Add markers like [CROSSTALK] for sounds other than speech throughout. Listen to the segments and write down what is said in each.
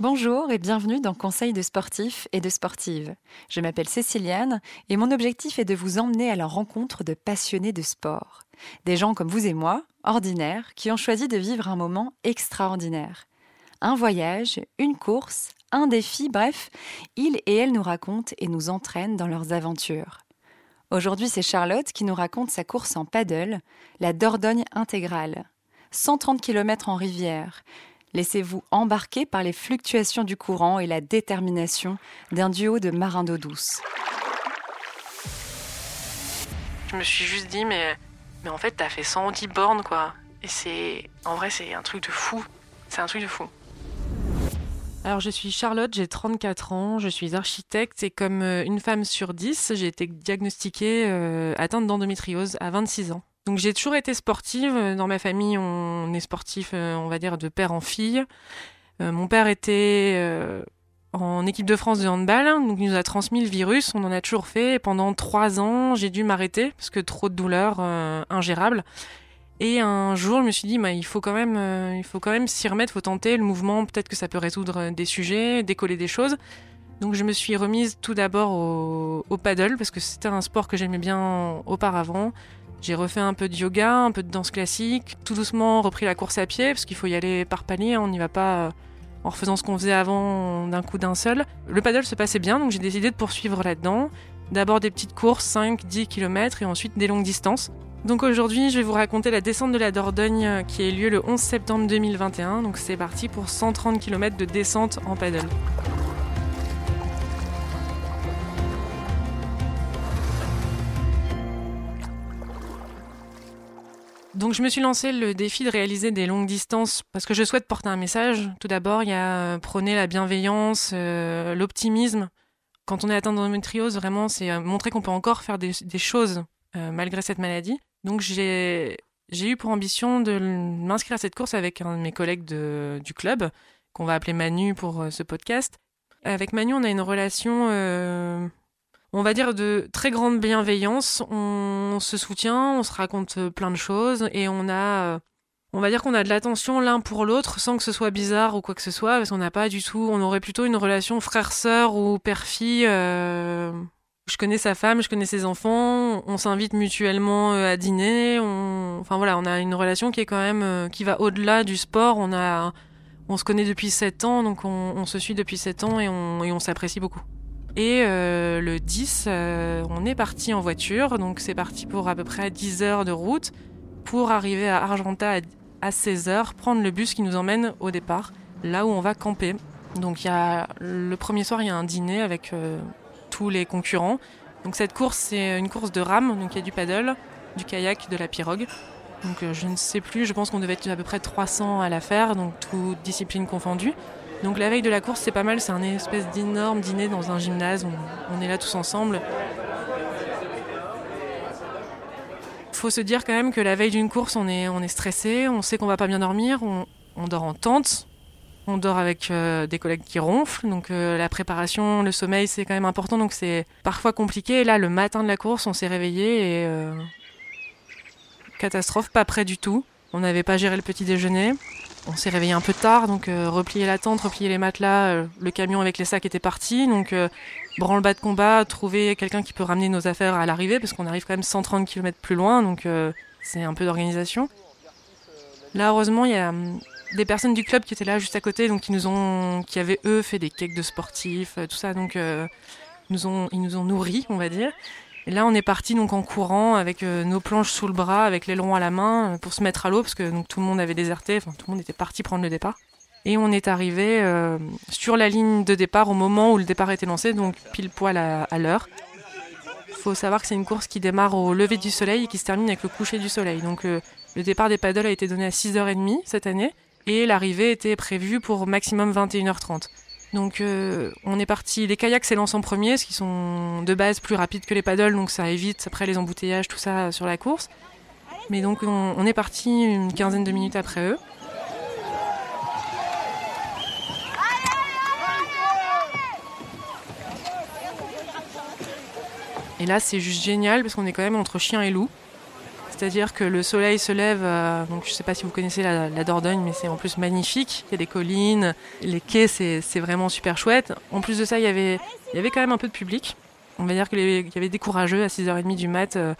Bonjour et bienvenue dans Conseil de sportifs et de sportives. Je m'appelle Céciliane et mon objectif est de vous emmener à la rencontre de passionnés de sport. Des gens comme vous et moi, ordinaires, qui ont choisi de vivre un moment extraordinaire. Un voyage, une course, un défi, bref, ils et elles nous racontent et nous entraînent dans leurs aventures. Aujourd'hui, c'est Charlotte qui nous raconte sa course en paddle, la Dordogne intégrale. 130 km en rivière. Laissez-vous embarquer par les fluctuations du courant et la détermination d'un duo de marins d'eau douce. Je me suis juste dit, mais, mais en fait, t'as fait 110 bornes, quoi. Et c'est. En vrai, c'est un truc de fou. C'est un truc de fou. Alors, je suis Charlotte, j'ai 34 ans, je suis architecte et comme euh, une femme sur 10, j'ai été diagnostiquée euh, atteinte d'endométriose à 26 ans. Donc, j'ai toujours été sportive. Dans ma famille, on est sportif, euh, on va dire, de père en fille. mon père était en équipe de France de handball, donc il nous a transmis le virus, on en a toujours fait. Pendant trois ans, j'ai dû m'arrêter parce que trop de douleurs ingérables. Et un jour, je me suis dit, bah, il faut quand même, euh, il faut quand même s'y remettre, faut tenter le mouvement. Peut-être que ça peut résoudre euh, des sujets, décoller des choses. Donc je me suis remise tout d'abord au, au, paddle parce que c'était un sport que j'aimais bien auparavant. J'ai refait un peu de yoga, un peu de danse classique, tout doucement repris la course à pied parce qu'il faut y aller par palier, on n'y va pas euh, en refaisant ce qu'on faisait avant d'un coup d'un seul. Le paddle se passait bien donc j'ai décidé de poursuivre là-dedans. D'abord des petites courses, 5, 10 km et ensuite des longues distances. Donc aujourd'hui, je vais vous raconter la descente de la Dordogne euh, qui a eu lieu le 11 septembre 2021. Donc c'est parti pour 130 km de descente en paddle. Donc je me suis lancé le défi de réaliser des longues distances parce que je souhaite porter un message. Tout d'abord, il y a euh, prôner la bienveillance, euh, l'optimisme. Quand on est atteint d'endométriose, vraiment, c'est montrer qu'on peut encore faire des, choses malgré cette maladie. Donc j'ai eu pour ambition de m'inscrire à cette course avec un de mes collègues du club, qu'on va appeler Manu pour euh, ce podcast. Avec Manu, on a une relation, euh, on va dire, de très grande bienveillance. On, se soutient, on se raconte euh, plein de choses et on a, on va dire qu'on a de l'attention l'un pour l'autre sans que ce soit bizarre ou quoi que ce soit, parce qu'on n'a pas du tout, on aurait plutôt une relation frère-sœur ou père-fille je connais sa femme, je connais ses enfants, on s'invite mutuellement euh, à dîner, enfin voilà, on a une relation qui est quand même euh, qui va au-delà du sport. On a, on se connaît depuis 7 ans, donc on, se suit depuis 7 ans on, et on s'apprécie beaucoup. Et euh, le 10, on est parti en voiture, donc c'est parti pour à peu près 10 heures de route pour arriver à Argenta à 16 heures, prendre le bus qui nous emmène au départ, là où on va camper. Donc y a le premier soir, il y a un dîner avec les concurrents. Donc cette course, c'est une course de rame, donc il y a du paddle, du kayak, de la pirogue. Donc euh, je ne sais plus, je pense qu'on devait être à peu près 300 à la faire, donc toutes disciplines confondues. Donc la veille de la course, c'est pas mal, c'est un espèce d'énorme dîner dans un gymnase, on, est là tous ensemble. Faut se dire quand même que la veille d'une course, on est, stressé, on sait qu'on va pas bien dormir, on, dort en tente, on dort avec euh, des collègues qui ronflent, donc euh, la préparation, le sommeil, c'est quand même important, donc c'est parfois compliqué. Et là, le matin de la course, on s'est réveillé et euh, catastrophe, pas prêt du tout. On n'avait pas géré le petit déjeuner. On s'est réveillé un peu tard, donc replier la tente, replier les matelas, le camion avec les sacs était parti, donc branle-bas de combat, trouver quelqu'un qui peut ramener nos affaires à l'arrivée, parce qu'on arrive quand même 130 km plus loin, donc c'est un peu d'organisation. Là, heureusement, il y a des personnes du club qui étaient là juste à côté, donc qui nous ont, qui avaient eux fait des cakes de sportifs, euh, tout ça, donc euh, ils nous ont nourris, on va dire. Et là, on est parti donc en courant avec euh, nos planches sous le bras, avec l'aileron à la main, pour se mettre à l'eau parce que tout le monde avait déserté, enfin tout le monde était parti prendre le départ. Et on est arrivé sur la ligne de départ au moment où le départ était lancé, donc pile poil à, à l'heure. Il faut savoir que c'est une course qui démarre au lever du soleil et qui se termine avec le coucher du soleil. Donc le départ des paddles a été donné à 6h30 cette année et l'arrivée était prévue pour maximum 21h30. Donc euh, on est parti, les kayaks s'élancent en premier, ce qui sont de base plus rapides que les paddles, donc ça évite après les embouteillages, tout ça sur la course. Mais donc on, est parti une quinzaine de minutes après eux. Et là c'est juste génial parce qu'on est quand même entre chien et loup. C'est-à-dire que le soleil se lève, euh, donc je ne sais pas si vous connaissez la, Dordogne, mais c'est en plus magnifique. Il y a des collines, les quais, c'est vraiment super chouette. En plus de ça, il y avait, il y avait quand même un peu de public. On va dire qu'il y avait des courageux à 6h30 du mat, euh,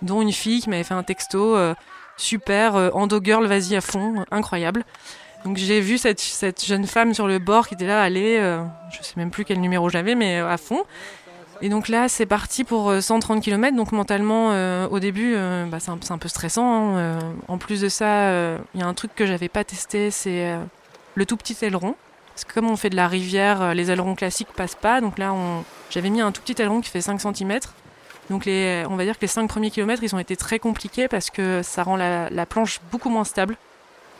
dont une fille qui m'avait fait un texto euh, super, endo girl, vas-y à fond, incroyable. Donc j'ai vu cette, cette, jeune femme sur le bord qui était là, aller, je sais même plus quel numéro j'avais, mais à fond. Et donc là, c'est parti pour 130 euh, km. Donc mentalement, euh, au début, euh, bah, c'est un, peu stressant. Hein. en plus de ça, il y a un truc que j'avais pas testé, c'est le tout petit aileron. Parce que comme on fait de la rivière, les ailerons classiques passent pas. Donc là, j'avais mis un tout petit aileron qui fait 5 cm. Donc on va dire que les 5 premiers kilomètres, ils ont été très compliqués parce que ça rend la, la planche beaucoup moins stable.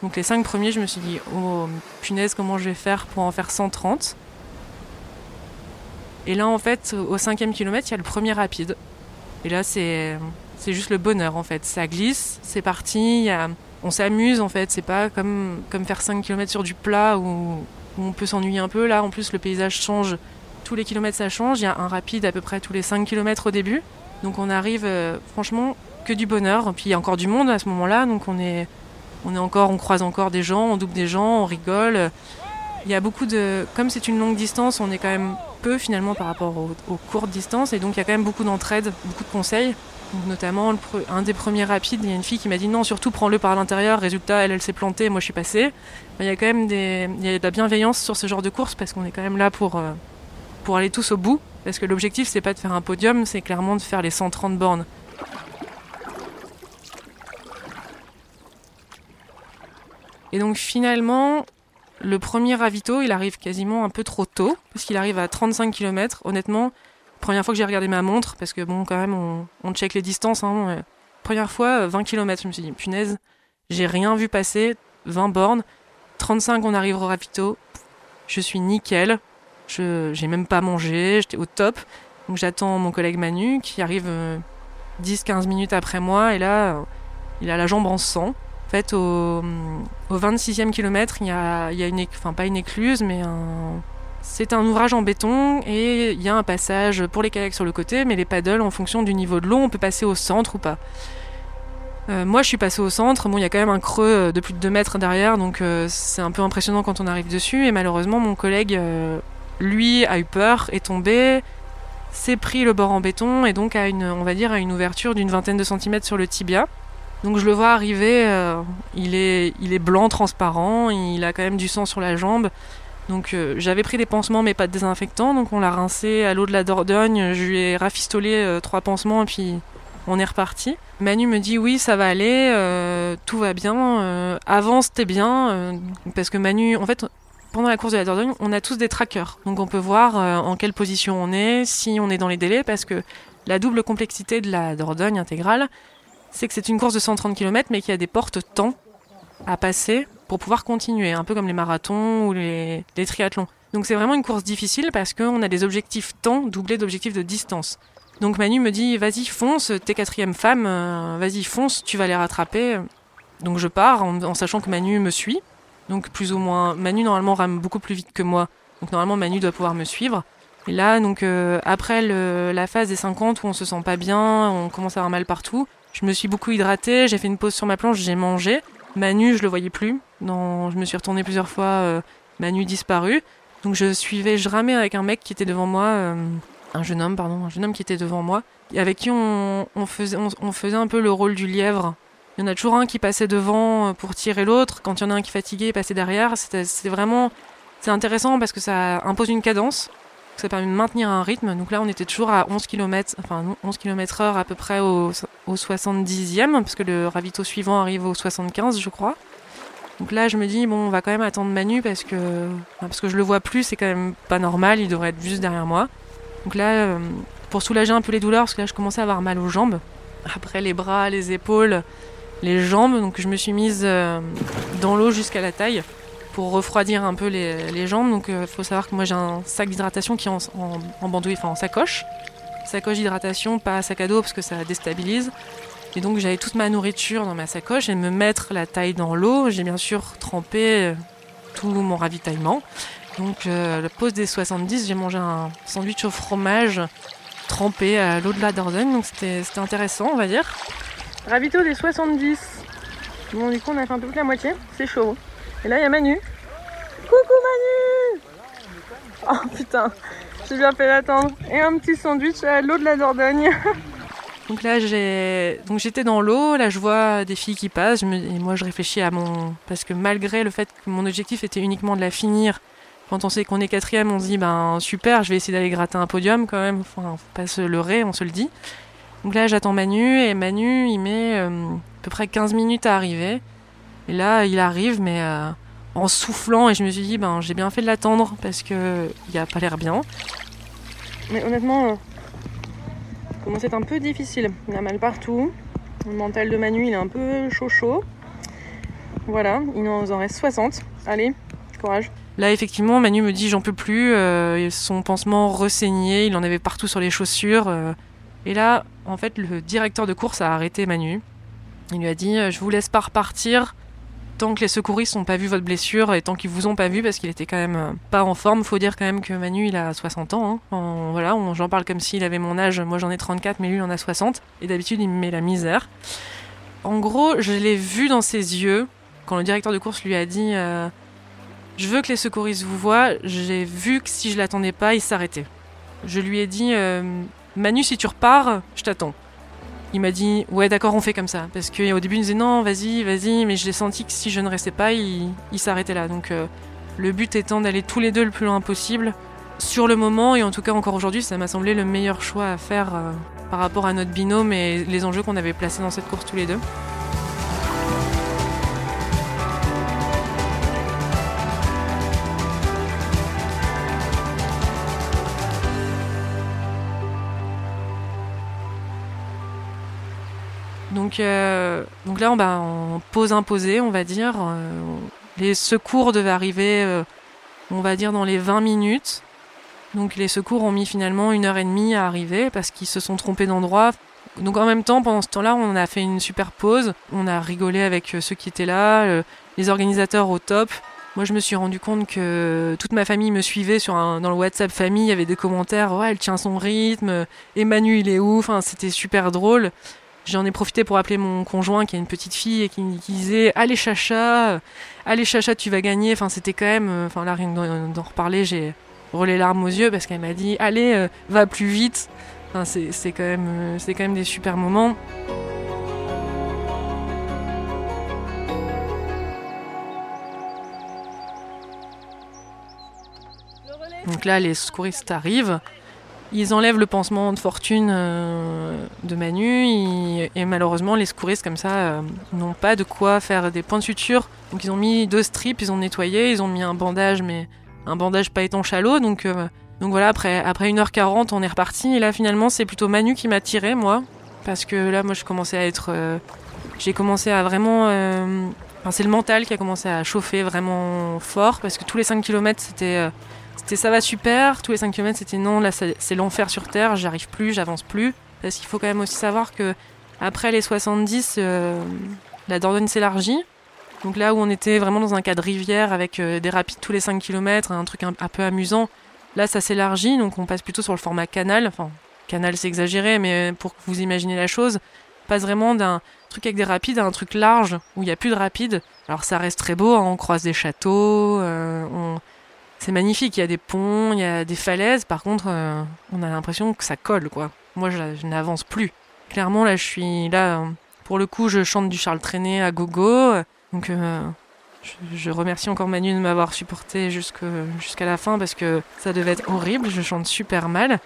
Donc les 5 premiers, je me suis dit, oh punaise, comment je vais faire pour en faire 130 et là, en fait, au cinquième kilomètre, il y a le premier rapide. Et là, c'est juste le bonheur, en fait. Ça glisse, c'est parti, on s'amuse, en fait. C'est pas comme, comme faire 5 km sur du plat où, on peut s'ennuyer un peu. Là, en plus, le paysage change. Tous les kilomètres, ça change. Il y a un rapide à peu près tous les 5 km au début. Donc on arrive, euh, franchement, que du bonheur. Puis il y a encore du monde à ce moment-là. Donc on est, on est encore, on croise encore des gens, on double des gens, on rigole. Il y a beaucoup de. Comme c'est une longue distance, on est quand même peu finalement par rapport aux, courtes distances et donc il y a quand même beaucoup d'entraide, beaucoup de conseils. notamment un des premiers rapides, il y a une fille qui m'a dit non, surtout prends-le par l'intérieur. Résultat, elle, elle s'est plantée, moi je suis passée. Il y a quand même des, il y a de la bienveillance sur ce genre de course parce qu'on est quand même là pour, euh, pour aller tous au bout. Parce que l'objectif, c'est pas de faire un podium, c'est clairement de faire les 130 bornes. Et donc finalement, le premier ravito, il arrive quasiment un peu trop tôt, parce qu'il arrive à 35 km. Honnêtement, première fois que j'ai regardé ma montre, parce que bon, quand même, on, check les distances. Hein, première fois, 20 km, je me suis dit, punaise, j'ai rien vu passer, 20 bornes. 35, on arrive au ravito. Je suis nickel. J'ai même pas mangé, j'étais au top. Donc j'attends mon collègue Manu qui arrive 10-15 euh, minutes après moi, et là, il a la jambe en sang. En fait, au, 26e kilomètre, il y a, une, enfin pas une écluse, mais c'est un ouvrage en béton et il y a un passage pour les kayaks sur le côté, mais les paddles, en fonction du niveau de l'eau, on peut passer au centre ou pas. Euh, moi, je suis passé au centre. Bon, il y a quand même un creux euh, de plus de 2 mètres derrière, donc euh, c'est un peu impressionnant quand on arrive dessus. Et malheureusement, mon collègue, lui, a eu peur, est tombé, s'est pris le bord en béton et donc a une, on va dire, à une ouverture d'une vingtaine de centimètres sur le tibia. Donc je le vois arriver, euh, il, est, il est blanc, transparent, il a quand même du sang sur la jambe. Donc euh, j'avais pris des pansements mais pas de désinfectant, donc on l'a rincé à l'eau de la Dordogne, je lui ai rafistolé euh, trois pansements et puis on est reparti. Manu me dit oui ça va aller, tout va bien, avant c'était bien, parce que Manu, en fait pendant la course de la Dordogne, on a tous des trackers, donc on peut voir en quelle position on est, si on est dans les délais, parce que la double complexité de la Dordogne intégrale, c'est que c'est une course de 130 km, mais qu'il y a des portes temps à passer pour pouvoir continuer, un peu comme les marathons ou les, triathlons. Donc c'est vraiment une course difficile parce qu'on a des objectifs temps doublés d'objectifs de distance. Donc Manu me dit vas-y fonce, t'es quatrième femme, euh, vas-y fonce, tu vas les rattraper. Donc je pars en, sachant que Manu me suit. Donc plus ou moins, Manu normalement rame beaucoup plus vite que moi. Donc normalement Manu doit pouvoir me suivre. Et là, donc euh, après la phase des 50 où on se sent pas bien, on commence à avoir mal partout, je me suis beaucoup hydratée, j'ai fait une pause sur ma planche, j'ai mangé. Manu, je le voyais plus. Non, je me suis retournée plusieurs fois, euh, Manu disparu. Donc je suivais, je ramais avec un mec qui était devant moi, euh, un jeune homme, pardon, un jeune homme qui était devant moi, avec qui on, faisait, un peu le rôle du lièvre. Il y en a toujours un qui passait devant euh, pour tirer l'autre. Quand il y en a un qui fatiguait, passait derrière. C'était vraiment, c'est intéressant parce que ça impose une cadence ça permet de maintenir un rythme. Donc là, on était toujours à 11 km, enfin 11 km heure à peu près au, au 70e, parce que le ravito suivant arrive au 75, je crois. Donc là, je me dis, bon, on va quand même attendre Manu parce que, parce que je le vois plus, c'est quand même pas normal, il devrait être juste derrière moi. Donc là, euh, pour soulager un peu les douleurs, parce que là, je commençais à avoir mal aux jambes. Après, les bras, les épaules, les jambes. Donc je me suis mise euh, dans l'eau jusqu'à la taille pour refroidir un peu les, jambes. Donc il euh, faut savoir que moi j'ai un sac d'hydratation qui est en, en, enfin en sacoche. Sacoche d'hydratation, pas sac à dos parce que ça déstabilise. Et donc j'avais toute ma nourriture dans ma sacoche et me mettre la taille dans l'eau. J'ai bien sûr trempé euh, tout mon ravitaillement. Donc euh, la pause des 70, j'ai mangé un sandwich au fromage trempé à l'eau de la Dordogne. Donc c'était intéressant on va dire. Ravito des 70. Bon, du coup, on a fait un peu plus la moitié. C'est chaud. Et là, il y a Manu. Coucou Manu Oh putain, j'ai bien fait l'attendre. Et un petit sandwich à l'eau de la Dordogne. [LAUGHS] Donc là, j'ai donc j'étais dans l'eau. Là, je vois des filles qui passent. Et moi, je réfléchis à mon parce que malgré le fait que mon objectif était uniquement de la finir, quand on sait qu'on est quatrième, on se dit ben super, je vais essayer d'aller gratter un podium quand même. Enfin, faut pas se leurrer, on se le dit. Donc là, j'attends Manu et Manu, il met euh, à peu près 15 minutes à arriver. Et là, il arrive, mais euh, en soufflant. Et je me suis dit, ben, j'ai bien fait de l'attendre parce que il a pas l'air bien. Mais honnêtement, euh, comment c'est un peu difficile. Il a mal partout. Le mental de Manu, il est un peu chaud chaud. Voilà, il nous en reste 60. Allez, courage. Là, effectivement, Manu me dit j'en peux plus. son pansement ressaigné, il en avait partout sur les chaussures. Et là, en fait, le directeur de course a arrêté Manu. Il lui a dit Je vous laisse pas repartir tant que les secouristes n'ont pas vu votre blessure et tant qu'ils vous ont pas vu parce qu'il était quand même euh, pas en forme. Faut dire quand même que Manu il a 60 ans. Hein. voilà, j'en parle comme s'il avait mon âge. Moi j'en ai 34, mais lui il en a 60. Et d'habitude il me met la misère. En gros, je l'ai vu dans ses yeux quand le directeur de course lui a dit euh, Je veux que les secouristes vous voient. J'ai vu que si je l'attendais pas, il s'arrêtait. Je lui ai dit euh, Manu, si tu repars, je t'attends. Il m'a dit ouais d'accord on fait comme ça parce qu'au début il me disait non vas-y vas-y mais j'ai senti que si je ne restais pas il, s'arrêtait là donc euh, le but étant d'aller tous les deux le plus loin possible sur le moment et en tout cas encore aujourd'hui ça m'a semblé le meilleur choix à faire euh, par rapport à notre binôme et les enjeux qu'on avait placés dans cette course tous les deux. Donc, euh, donc là, on, va en pause imposée, on va dire. Euh, les secours devaient arriver, euh, on va dire, dans les 20 minutes. Donc les secours ont mis finalement une heure et demie à arriver parce qu'ils se sont trompés d'endroit. Donc en même temps, pendant ce temps-là, on a fait une super pause. On a rigolé avec ceux qui étaient là, les organisateurs au top. Moi, je me suis rendu compte que toute ma famille me suivait sur un, dans le WhatsApp famille. Il y avait des commentaires. Ouais, elle tient son rythme. Emmanuel, est ouf. Enfin, c'était super drôle. J'en ai profité pour appeler mon conjoint qui a une petite fille et qui, disait Allez, Chacha, allez, Chacha, tu vas gagner. Enfin, c'était quand même. Euh, enfin, là, rien que d'en reparler, j'ai relais larmes aux yeux parce qu'elle m'a dit Allez, euh, va plus vite. Enfin, c'est quand, même, euh, quand même des super moments. Donc là, les secouristes arrivent. Ils enlèvent le pansement de fortune euh, de Manu et malheureusement les secouristes comme ça euh, n'ont pas de quoi faire des points de suture. Donc ils ont mis deux strips, ils ont nettoyé, ils ont mis un bandage mais un bandage pas étanche à euh, donc voilà, après, après 1h40 on est reparti et là finalement c'est plutôt Manu qui m'a tiré moi. Parce que là moi je commençais à être... J'ai commencé à vraiment... Enfin, c'est le mental qui a commencé à chauffer vraiment fort parce que tous les 5 km c'était c'était ça va super, tous les 5 km c'était non, là c'est l'enfer sur Terre, j'arrive plus, j'avance plus. Parce qu'il faut quand même aussi savoir que après les 70, euh, la Dordogne s'élargit. Donc là où on était vraiment dans un cas de rivière avec euh, des rapides tous les 5 km, un truc un, peu amusant, là ça s'élargit, donc on passe plutôt sur le format canal. Enfin, canal c'est exagéré, mais pour que vous imaginez la chose, on passe vraiment d'un truc avec des rapides à un truc large où il n'y a plus de rapides. Alors ça reste très beau, hein, on croise des châteaux, euh, on c'est magnifique. Il y a des ponts, il y a des falaises. Par contre, euh, on a l'impression que ça colle, quoi. Moi, je, n'avance plus. Clairement, là, je suis là. Pour le coup, je chante du Charles Trenet à gogo. Donc, euh, je, remercie encore Manu de m'avoir supporté jusqu'à la fin parce que ça devait être horrible. Je chante super mal.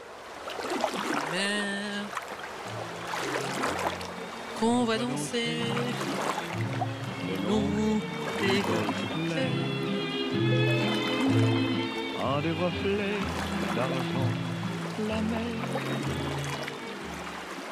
Qu'on va danser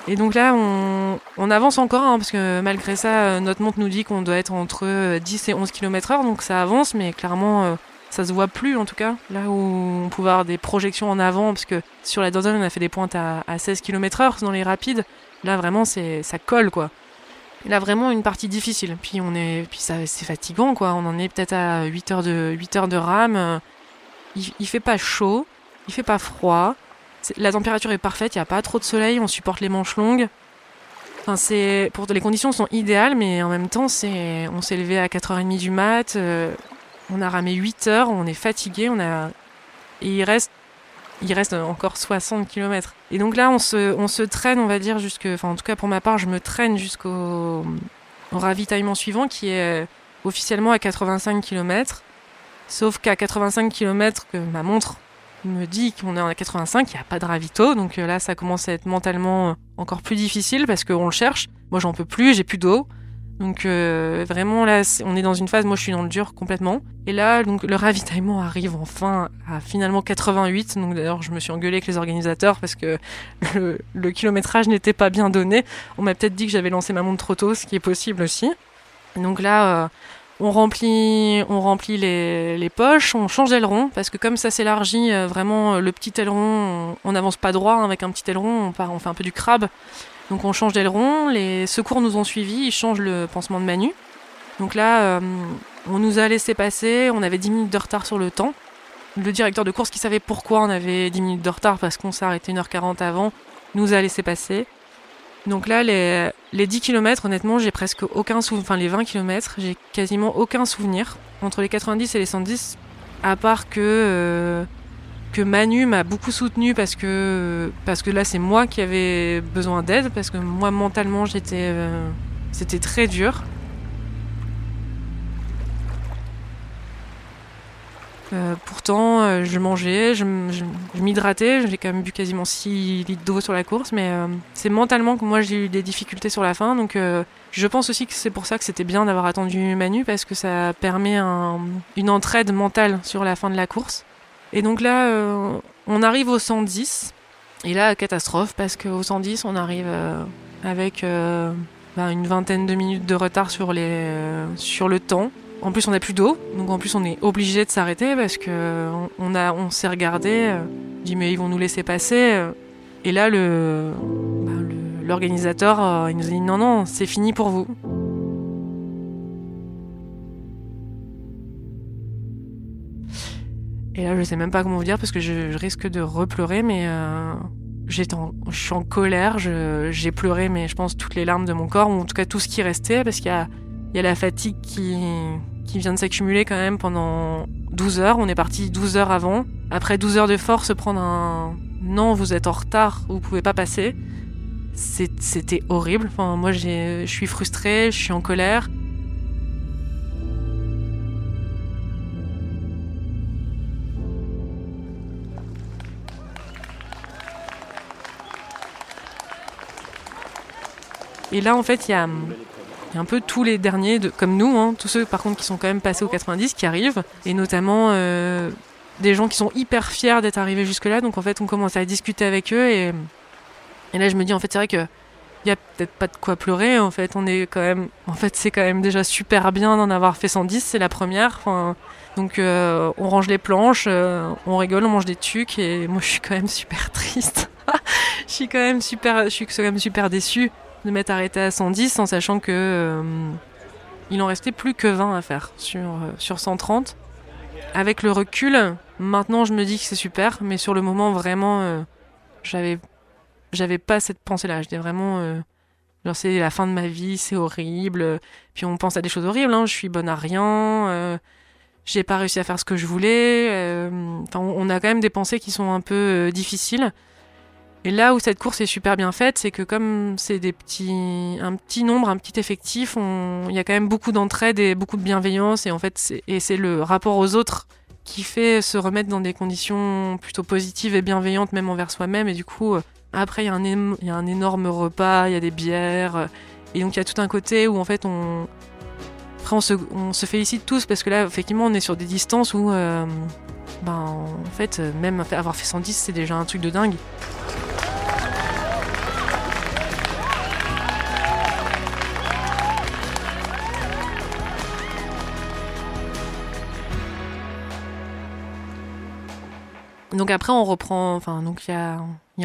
et donc là, on, avance encore, hein, parce que malgré ça, euh, notre montre nous dit qu'on doit être entre 10 euh, et 11 km/h, donc ça avance, mais clairement, euh, ça se voit plus en tout cas. Là où on pouvait avoir des projections en avant, parce que sur la Dordogne, on a fait des pointes à, 16 km/h dans les rapides. Là, vraiment, c'est ça colle quoi. là, vraiment une partie difficile. Puis on est, puis ça, c'est fatigant quoi. On en est peut-être à 8 heures de 8 heures de rame il, fait pas chaud, il fait pas froid. La température est parfaite, il n'y a pas trop de soleil, on supporte les manches longues. Enfin, c'est pour les conditions sont idéales, mais en même temps, c'est on s'est levé à 4h30 du mat, euh, on a ramé 8 heures, on est fatigué, on a et il reste il reste encore 60 km. Et donc là, on se, on se traîne, on va dire, jusque, enfin en tout cas pour ma part, je me traîne jusqu'au ravitaillement suivant qui est officiellement à 85 km. Sauf qu'à 85 km, que ma montre me dit qu'on est à 85, il n'y a pas de ravito. Donc euh, là, ça commence à être mentalement encore plus difficile parce qu'on le cherche. Moi, j'en peux plus, j'ai plus d'eau. Donc euh, vraiment là, on est dans une phase, moi je suis dans le dur complètement. Et là, donc le ravitaillement arrive enfin à finalement 88. Donc d'ailleurs, je me suis engueulée avec les organisateurs parce que [LAUGHS] le, kilométrage n'était pas bien donné. On m'a peut-être dit que j'avais lancé ma montre trop tôt, ce qui est possible aussi. Donc là, euh, on remplit, les, poches, on change d'aileron parce que comme ça s'élargit euh, vraiment le petit aileron, on n'avance pas droit hein, avec un petit aileron, on fait un peu du crabe. Donc on change d'aileron, les secours nous ont suivis, ils changent le pansement de Manu. Donc là, euh, on nous a laissé passer, on avait 10 minutes de retard sur le temps. Le directeur de course qui savait pourquoi on avait 10 minutes de retard parce qu'on s'est arrêté 1h40 avant, nous a laissé passer. Donc là, les, les 10 km, honnêtement, j'ai presque aucun souvenir. Enfin, les 20 km, j'ai quasiment aucun souvenir. Entre les 90 et les 110, à part que, euh, que Manu m'a beaucoup soutenu parce que, parce que là, c'est moi qui avais besoin d'aide. Parce que moi, mentalement, j'étais. Euh, c'était très dur. Euh, pourtant, euh, je mangeais, je, m'hydratais, j'ai quand même bu quasiment 6 litres d'eau sur la course, mais euh, c'est mentalement que moi j'ai eu des difficultés sur la fin, donc je pense aussi que c'est pour ça que c'était bien d'avoir attendu Manu, parce que ça permet une entraide mentale sur la fin de la course. Et donc là, on arrive au 110, et là, catastrophe, parce qu'au 110, on arrive avec ben, une vingtaine de minutes de retard sur le temps. En plus, on n'a plus d'eau, donc en plus, on est obligé de s'arrêter parce que on, a, on s'est regardé, euh, dit mais ils vont nous laisser passer. Euh. Et là, le, bah, l'organisateur, euh, il nous a dit non, non, c'est fini pour vous. Et là, je sais même pas comment vous dire parce que je, risque de repleurer, mais j'étais je suis en colère, j'ai pleuré, mais je pense toutes les larmes de mon corps, ou en tout cas tout ce qui restait, parce qu'il y a, il y a la fatigue qui, qui vient de s'accumuler quand même pendant 12 heures. On est parti 12 heures avant. Après 12 heures de force, prendre un non, vous êtes en retard, vous pouvez pas passer. C'était horrible. Moi, je suis frustrée, je suis en colère. Et là, en fait, il y a il y a un peu tous les derniers, de, comme nous, hein, tous ceux par contre qui sont quand même passés aux 90 qui arrivent, et notamment euh, des gens qui sont hyper fiers d'être arrivés jusque-là. Donc en fait, on commence à discuter avec eux, et, là je me dis en fait, c'est vrai que il y a peut-être pas de quoi pleurer. En fait, on est quand même, en fait, c'est quand même déjà super bien d'en avoir fait 110, c'est la première. Donc euh, on range les planches, euh, on rigole, on mange des tucs, et moi je suis quand même super [LAUGHS] triste. je suis quand même super, je suis quand même super déçue de m'être arrêté à 110 en sachant que euh, il en restait plus que 20 à faire sur, euh, sur 130. Avec le recul, maintenant je me dis que c'est super, mais sur le moment vraiment, euh, j'avais j'avais pas cette pensée-là. J'étais vraiment genre c'est la fin de ma vie, c'est horrible. Puis on pense à des choses horribles. Hein. Je suis bonne à rien. j'ai pas réussi à faire ce que je voulais. Enfin, on a quand même des pensées qui sont un peu difficiles. Et là où cette course est super bien faite, c'est que comme c'est des petits, un petit nombre, un petit effectif, il y a quand même beaucoup d'entraide et beaucoup de bienveillance. Et en fait, c'est, le rapport aux autres qui fait se remettre dans des conditions plutôt positives et bienveillantes, même envers soi-même. Et du coup, euh, après, il y, a un, énorme repas, il y a des bières. Euh, et donc, il y a tout un côté où en fait, on, après, on se félicite tous parce que là, effectivement, on est sur des distances où, euh, ben, en fait, même avoir fait 110, c'est déjà un truc de dingue. Donc après, on reprend. Enfin, donc il y a,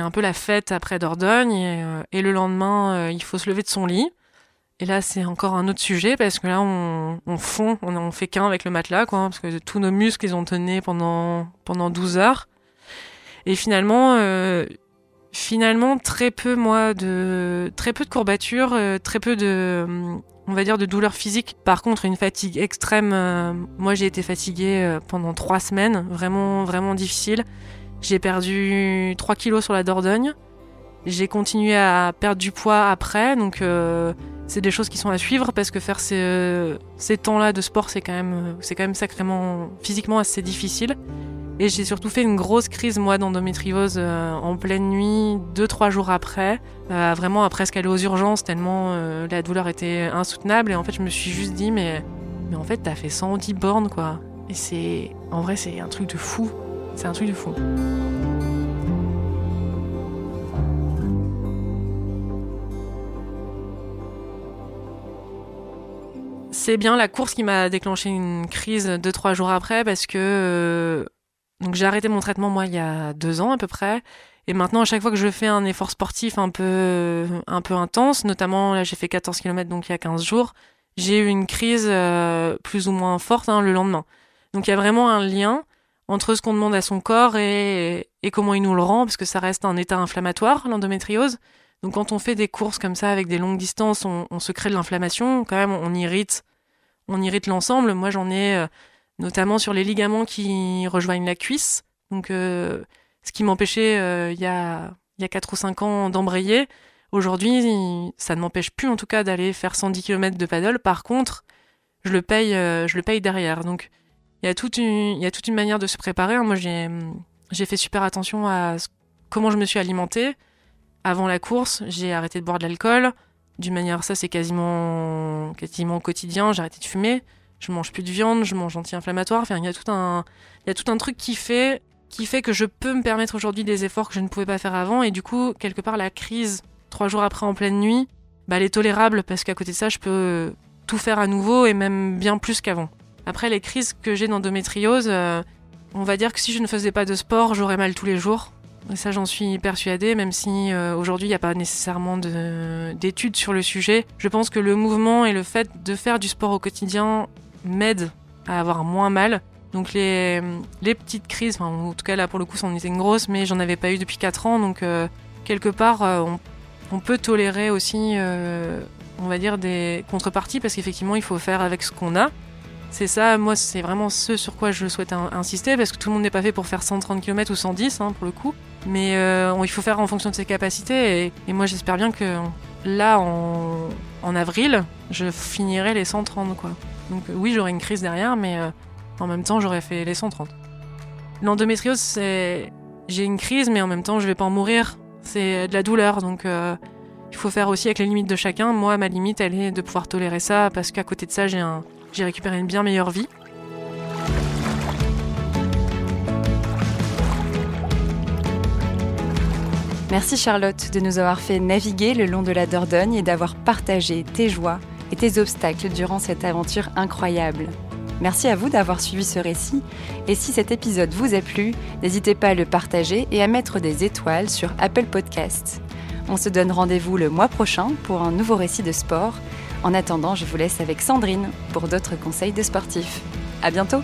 un peu la fête après Dordogne et, euh, le lendemain, euh, il faut se lever de son lit. Et là, c'est encore un autre sujet parce que là, on, on fond, on, fait qu'un avec le matelas, quoi, parce que tous nos muscles, ils ont tenu pendant pendant 12 heures. Et finalement, euh, Finalement, très peu, moi, de très peu de courbatures, euh, très peu de, on va dire, de douleurs physiques. Par contre, une fatigue extrême. euh, moi, j'ai été fatiguée euh, pendant trois semaines, vraiment, vraiment difficile. J'ai perdu 3 kilos sur la Dordogne. J'ai continué à perdre du poids après, donc c'est des choses qui sont à suivre parce que faire ces, ces temps-là de sport, c'est quand même, c'est quand même sacrément physiquement assez difficile. Et j'ai surtout fait une grosse crise, moi, d'endométriose euh, en pleine nuit, deux, trois jours après. Euh, vraiment à presque aller aux urgences tellement euh, la douleur était insoutenable. Et en fait, je me suis juste dit, mais, mais en fait, t'as fait 110 bornes, quoi. Et c'est. En vrai, c'est un truc de fou. C'est un truc de fou. C'est bien la course qui m'a déclenché une crise deux trois jours après parce que euh, donc j'ai arrêté mon traitement moi il y a deux ans à peu près. Et maintenant à chaque fois que je fais un effort sportif un peu un peu intense notamment là j'ai fait 14 km donc il y a 15 jours j'ai eu une crise euh, plus ou moins forte hein, le lendemain. Donc il y a vraiment un lien entre ce qu'on demande à son corps et, et comment il nous le rend parce que ça reste un état inflammatoire l'endométriose. Donc quand on fait des courses comme ça avec des longues distances, on, se crée de l'inflammation, quand même on irrite, on irrite l'ensemble. Moi j'en ai euh, notamment sur les ligaments qui rejoignent la cuisse. Donc euh, ce qui m'empêchait euh, il y a il y a 4 ou 5 ans d'embrayer, aujourd'hui ça ne m'empêche plus en tout cas d'aller faire 110 km de paddle. Par contre, je le paye euh, je le paye derrière. Donc il y a toute une il y a toute une manière de se préparer. hein. Moi j'ai fait super attention à ce- comment je me suis alimentée avant la course, j'ai arrêté de boire de l'alcool. D'une manière, ça c'est quasiment, quasiment quotidien. J'ai arrêté de fumer. Je mange plus de viande, je mange anti-inflammatoire. Enfin, il y a tout un, il y a tout un truc qui fait, qui fait que je peux me permettre aujourd'hui des efforts que je ne pouvais pas faire avant. Et du coup, quelque part, la crise trois jours après en pleine nuit, bah, elle est tolérable parce qu'à côté de ça, je peux tout faire à nouveau et même bien plus qu'avant. Après, les crises que j'ai d'endométriose, euh, on va dire que si je ne faisais pas de sport, j'aurais mal tous les jours. Et ça, j'en suis persuadée, même si euh, aujourd'hui, il n'y a pas nécessairement de- d'études sur le sujet. Je pense que le mouvement et le fait de faire du sport au quotidien m'aident à avoir moins mal. Donc les, les petites crises, enfin, en tout cas là pour le coup, c'en était une grosse, mais j'en avais pas eu depuis 4 ans. Donc euh, quelque part, euh, on, on peut tolérer aussi, euh, on va dire, des contreparties, parce qu'effectivement, il faut faire avec ce qu'on a. C'est ça, moi, c'est vraiment ce sur quoi je souhaite in- insister, parce que tout le monde n'est pas fait pour faire 130 km ou 110, hein, pour le coup. Mais il faut faire en fonction de ses capacités. Et, et moi, j'espère bien que là, en, en avril, je finirai les 130, quoi. Donc euh, oui, j'aurai une crise derrière, mais euh, en même temps, j'aurais fait les 130. L'endométriose, c'est... J'ai une crise, mais en même temps, je vais pas en mourir. C'est de la douleur, donc... euh, il faut faire aussi avec les limites de chacun. Moi, ma limite, elle est de pouvoir tolérer ça parce qu'à côté de ça, j'ai un, j'ai récupéré une bien meilleure vie. Merci Charlotte de nous avoir fait naviguer le long de la Dordogne et d'avoir partagé tes joies et tes obstacles durant cette aventure incroyable. Merci à vous d'avoir suivi ce récit et si cet épisode vous a plu, n'hésitez pas à le partager et à mettre des étoiles sur Apple Podcasts. On se donne rendez-vous le mois prochain pour un nouveau récit de sport. En attendant, je vous laisse avec Sandrine pour d'autres conseils de sportifs. À bientôt!